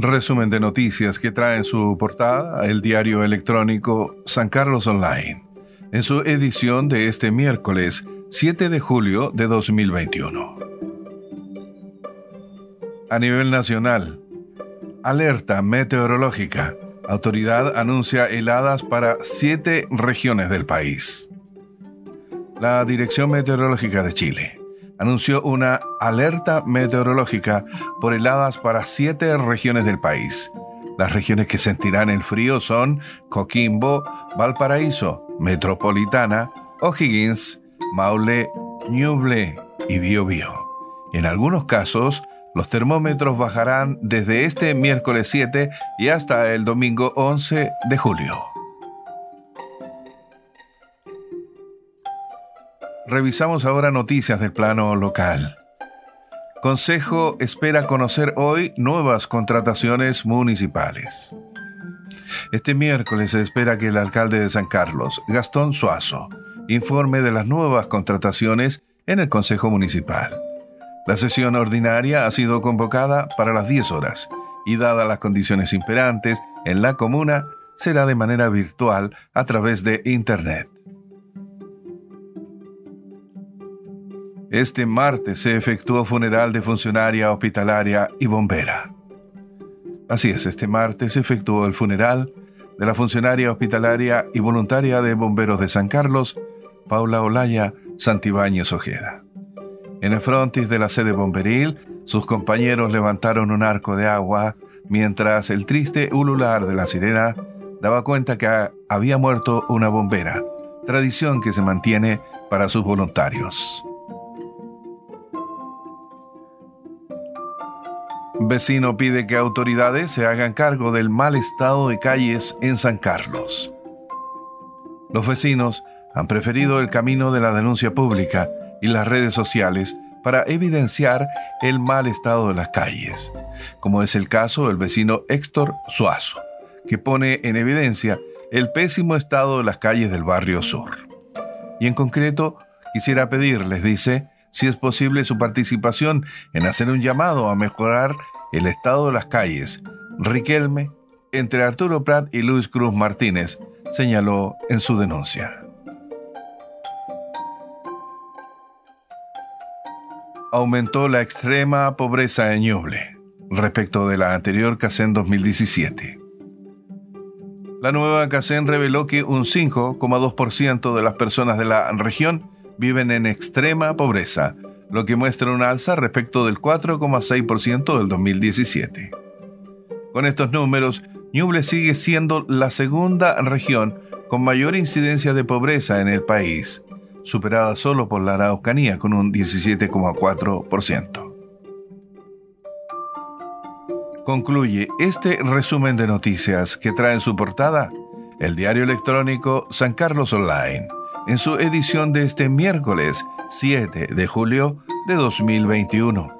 resumen de noticias que trae en su portada el diario electrónico San Carlos Online, en su edición de este miércoles 7 de julio de 2021. A nivel nacional, alerta meteorológica. Autoridad anuncia heladas para siete regiones del país. La Dirección Meteorológica de Chile anunció una alerta meteorológica por heladas para siete regiones del país. Las regiones que sentirán el frío son Coquimbo, Valparaíso, Metropolitana, O'Higgins, Maule, Ñuble y Biobío. En algunos casos, los termómetros bajarán desde este miércoles 7 y hasta el domingo 11 de julio. Revisamos ahora noticias del plano local. Consejo espera conocer hoy nuevas contrataciones municipales. Este miércoles se espera que el alcalde de San Carlos, Gastón Suazo, informe de las nuevas contrataciones en el Consejo Municipal. La sesión ordinaria ha sido convocada para las 10 horas y dadas las condiciones imperantes en la comuna, será de manera virtual a través de Internet. Este martes se efectuó funeral de funcionaria hospitalaria y bombera. Así es, este martes se efectuó el funeral de la funcionaria hospitalaria y voluntaria de bomberos de San Carlos, Paula Olaya Santibáñez Ojeda. En el frontis de la sede bomberil, sus compañeros levantaron un arco de agua mientras el triste ulular de la sirena daba cuenta que había muerto una bombera, tradición que se mantiene para sus voluntarios. Vecino pide que autoridades se hagan cargo del mal estado de calles en San Carlos. Los vecinos han preferido el camino de la denuncia pública y las redes sociales para evidenciar el mal estado de las calles, como es el caso del vecino Héctor Suazo, que pone en evidencia el pésimo estado de las calles del barrio sur. Y en concreto, quisiera pedirles, dice, si es posible su participación en hacer un llamado a mejorar el estado de las calles. Riquelme, entre Arturo Prat y Luis Cruz Martínez, señaló en su denuncia. Aumentó la extrema pobreza en Ñuble respecto de la anterior CACEN 2017. La nueva CACEN reveló que un 5,2% de las personas de la región viven en extrema pobreza, lo que muestra un alza respecto del 4,6% del 2017. Con estos números, Ñuble sigue siendo la segunda región con mayor incidencia de pobreza en el país, superada solo por la Araucanía con un 17,4%. Concluye este resumen de noticias que trae en su portada el diario electrónico San Carlos Online en su edición de este miércoles 7 de julio de 2021.